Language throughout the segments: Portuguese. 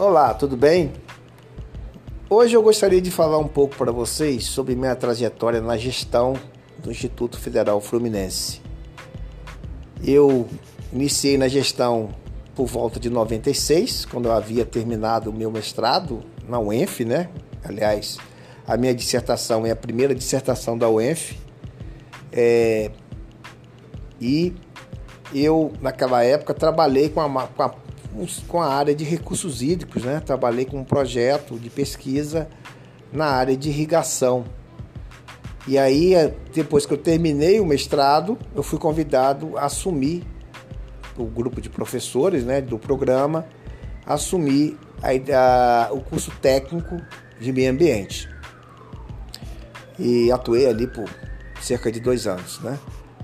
Olá, tudo bem? Hoje eu gostaria de falar um pouco para vocês sobre minha trajetória na gestão do Instituto Federal Fluminense. Eu iniciei na gestão por volta de 96, quando eu havia terminado o meu mestrado na UENF, né? Aliás, a minha dissertação é a primeira dissertação da UENF. É... E eu, naquela época, trabalhei com a, com a com a área de recursos hídricos, né? Trabalhei com um projeto de pesquisa na área de irrigação. E aí, depois que eu terminei o mestrado, eu fui convidado a assumir o grupo de professores, né, do programa, assumir a, a, o curso técnico de meio ambiente. E atuei ali por cerca de dois anos, né?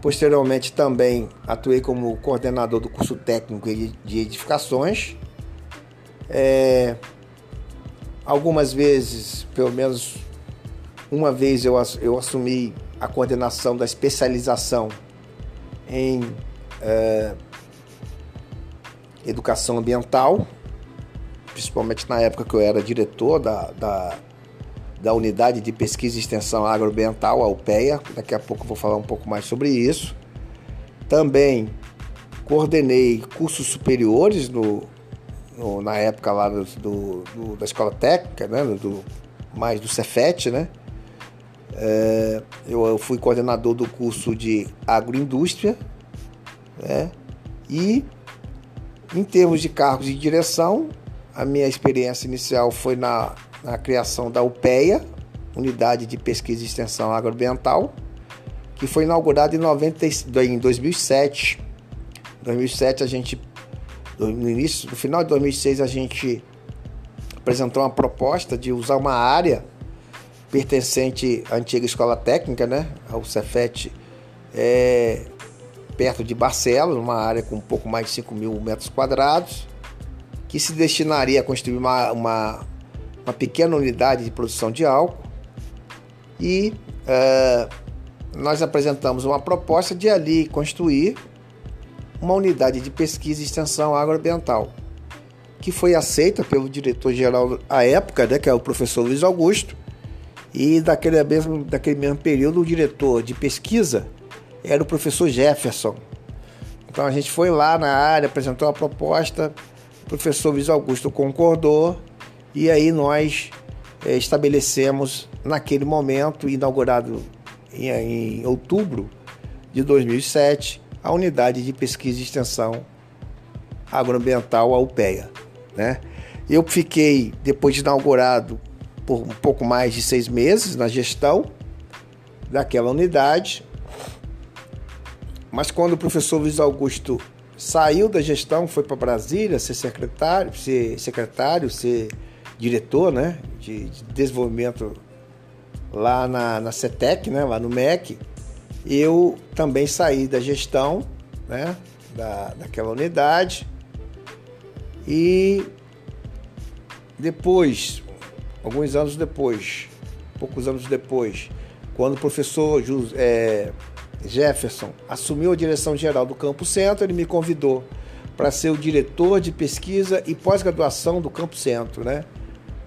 Posteriormente também atuei como coordenador do curso técnico de edificações. É, algumas vezes, pelo menos uma vez, eu, eu assumi a coordenação da especialização em é, educação ambiental, principalmente na época que eu era diretor da, da da Unidade de Pesquisa e Extensão Agroambiental, a UPEA. Daqui a pouco vou falar um pouco mais sobre isso. Também coordenei cursos superiores no, no na época lá do, do, da escola técnica, né? do, mais do Cefet, né? É, eu, eu, fui coordenador do curso de agroindústria, né? E em termos de cargos de direção, a minha experiência inicial foi na na criação da UPEA, Unidade de Pesquisa e Extensão Agroambiental, que foi inaugurada em, 90, em 2007. Em 2007 a gente, no início, no final de 2006 a gente apresentou uma proposta de usar uma área pertencente à antiga escola técnica, né, ao Cefet, é, perto de Barcelos, uma área com um pouco mais de 5 mil metros quadrados, que se destinaria a construir uma, uma uma pequena unidade de produção de álcool e uh, nós apresentamos uma proposta de ali construir uma unidade de pesquisa e extensão agroambiental, que foi aceita pelo diretor-geral à época, né, que é o professor Luiz Augusto, e daquele mesmo, daquele mesmo período o diretor de pesquisa era o professor Jefferson. Então a gente foi lá na área, apresentou a proposta, o professor Luiz Augusto concordou e aí nós é, estabelecemos, naquele momento, inaugurado em, em outubro de 2007, a Unidade de Pesquisa e Extensão Agroambiental, a UPEA. Né? Eu fiquei, depois de inaugurado, por um pouco mais de seis meses na gestão daquela unidade. Mas quando o professor Luiz Augusto saiu da gestão, foi para Brasília ser secretário, ser secretário, ser diretor né, de, de desenvolvimento lá na, na CETEC, né, lá no MEC, eu também saí da gestão né, da, daquela unidade e depois, alguns anos depois, poucos anos depois, quando o professor é, Jefferson assumiu a direção geral do Campo Centro, ele me convidou para ser o diretor de pesquisa e pós-graduação do Campo Centro, né?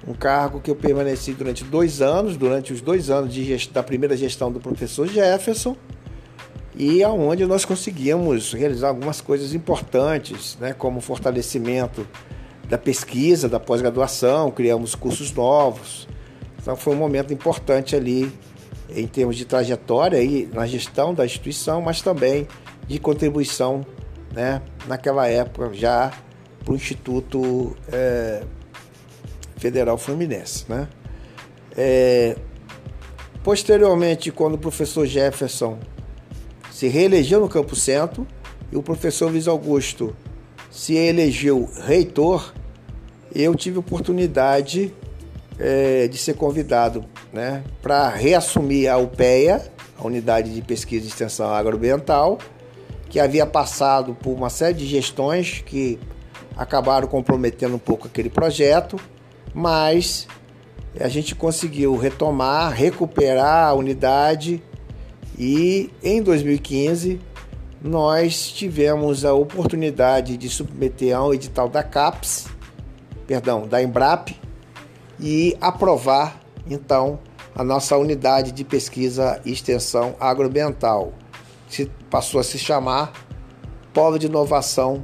Um cargo que eu permaneci durante dois anos, durante os dois anos gest... da primeira gestão do professor Jefferson, e aonde nós conseguimos realizar algumas coisas importantes, né, como fortalecimento da pesquisa, da pós-graduação, criamos cursos novos. Então foi um momento importante ali em termos de trajetória e na gestão da instituição, mas também de contribuição, né, naquela época já para o Instituto é, Federal Fluminense. Né? É, posteriormente, quando o professor Jefferson se reelegeu no Campo Centro e o professor Luiz Augusto se elegeu reitor, eu tive oportunidade é, de ser convidado né, para reassumir a UPEA, a Unidade de Pesquisa e Extensão Agroambiental, que havia passado por uma série de gestões que acabaram comprometendo um pouco aquele projeto mas a gente conseguiu retomar, recuperar a unidade e em 2015 nós tivemos a oportunidade de submeter a um edital da CAPES perdão, da Embrap e aprovar então a nossa unidade de pesquisa e extensão agroambiental, que passou a se chamar Polo de Inovação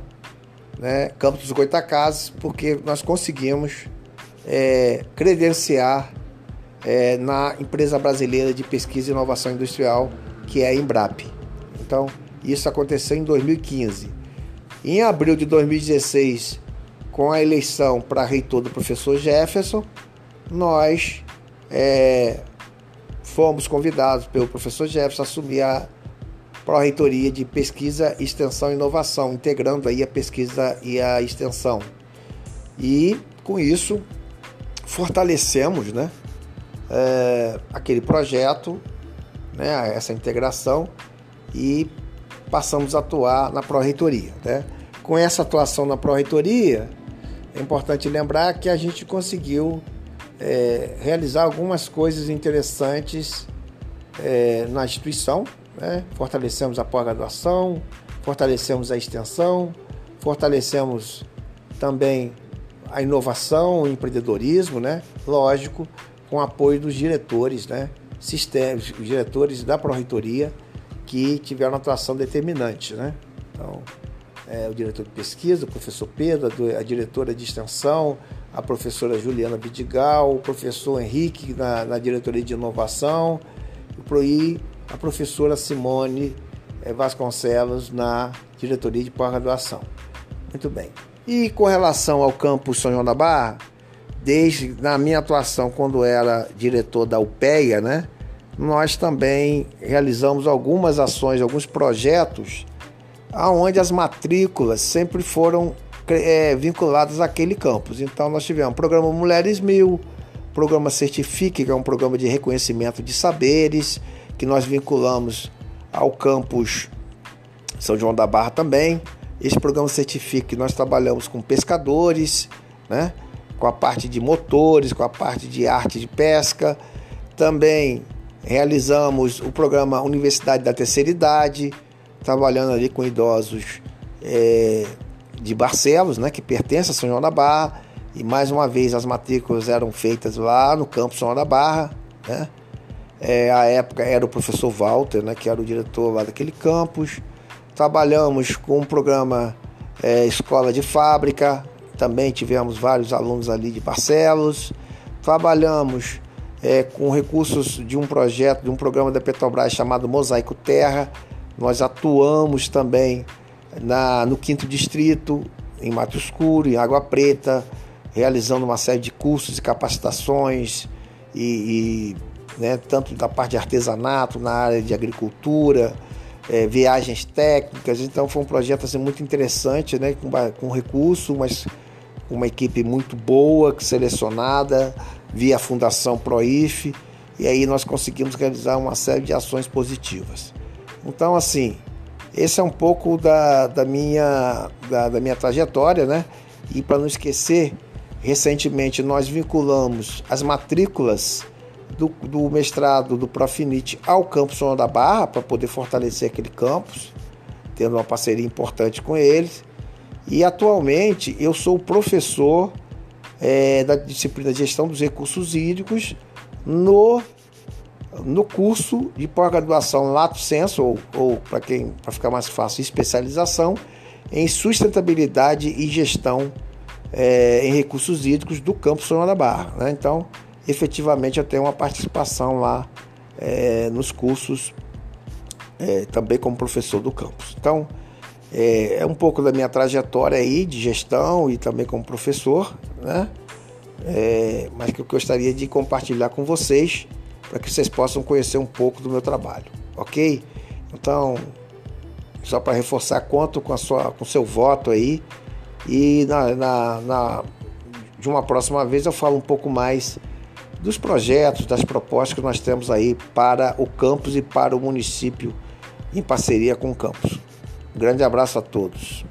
né, Campos dos Goitacazes, porque nós conseguimos é, credenciar é, na empresa brasileira de pesquisa e inovação industrial, que é a Embrap. Então, isso aconteceu em 2015. Em abril de 2016, com a eleição para reitor do professor Jefferson, nós é, fomos convidados pelo professor Jefferson a assumir a Pró-Reitoria de Pesquisa, Extensão e Inovação, integrando aí a pesquisa e a extensão. E com isso fortalecemos né, é, aquele projeto, né, essa integração e passamos a atuar na Pró-Reitoria. Né? Com essa atuação na Pró-Reitoria, é importante lembrar que a gente conseguiu é, realizar algumas coisas interessantes é, na instituição. Né? Fortalecemos a pós-graduação, fortalecemos a extensão, fortalecemos também a inovação, o empreendedorismo, né? lógico, com apoio dos diretores, né? Sistemas, os diretores da Pró-Reitoria que tiveram atuação determinante. Né? Então, é, o diretor de pesquisa, o professor Pedro, a diretora de extensão, a professora Juliana Vidigal, o professor Henrique na, na diretoria de inovação e a professora Simone eh, Vasconcelos na diretoria de pós-graduação. Muito bem. E com relação ao campus São João da Barra, desde na minha atuação quando era diretor da UPEA, né, nós também realizamos algumas ações, alguns projetos aonde as matrículas sempre foram é, vinculadas àquele campus. Então nós tivemos o programa Mulheres Mil, programa Certifique, que é um programa de reconhecimento de saberes, que nós vinculamos ao campus São João da Barra também. Esse programa Certifique nós trabalhamos com pescadores, né? com a parte de motores, com a parte de arte de pesca. Também realizamos o programa Universidade da Terceira Idade, trabalhando ali com idosos é, de Barcelos, né, que pertence a São João da Barra. E mais uma vez as matrículas eram feitas lá no campo São João da Barra. Né? É, a época era o professor Walter, né, que era o diretor lá daquele campus. Trabalhamos com o programa é, Escola de Fábrica, também tivemos vários alunos ali de Barcelos. Trabalhamos é, com recursos de um projeto, de um programa da Petrobras chamado Mosaico Terra, nós atuamos também na, no quinto distrito, em Mato Escuro, em Água Preta, realizando uma série de cursos e capacitações, e, e né, tanto da parte de artesanato, na área de agricultura, é, viagens técnicas. Então foi um projeto assim, muito interessante, né, com, com recurso, mas uma equipe muito boa, selecionada via Fundação Proif, e aí nós conseguimos realizar uma série de ações positivas. Então, assim, esse é um pouco da, da, minha, da, da minha trajetória, né? E para não esquecer, recentemente nós vinculamos as matrículas do, do mestrado do Profinit ao campus Zona da Barra para poder fortalecer aquele campus, tendo uma parceria importante com eles. E atualmente eu sou professor é, da disciplina de Gestão dos Recursos Hídricos no no curso de pós-graduação Lato Senso, ou, ou para quem para ficar mais fácil, especialização em sustentabilidade e gestão é, em recursos hídricos do campo Sonora da Barra. Né? Então, efetivamente, eu tenho uma participação lá é, nos cursos, é, também como professor do campus. Então, é, é, um pouco da minha trajetória aí de gestão e também como professor, né? É, mas que eu gostaria de compartilhar com vocês para que vocês possam conhecer um pouco do meu trabalho, ok? Então, só para reforçar, conto com a sua, com seu voto aí e na, na, na, de uma próxima vez eu falo um pouco mais dos projetos, das propostas que nós temos aí para o campus e para o município em parceria com o campus. Um grande abraço a todos.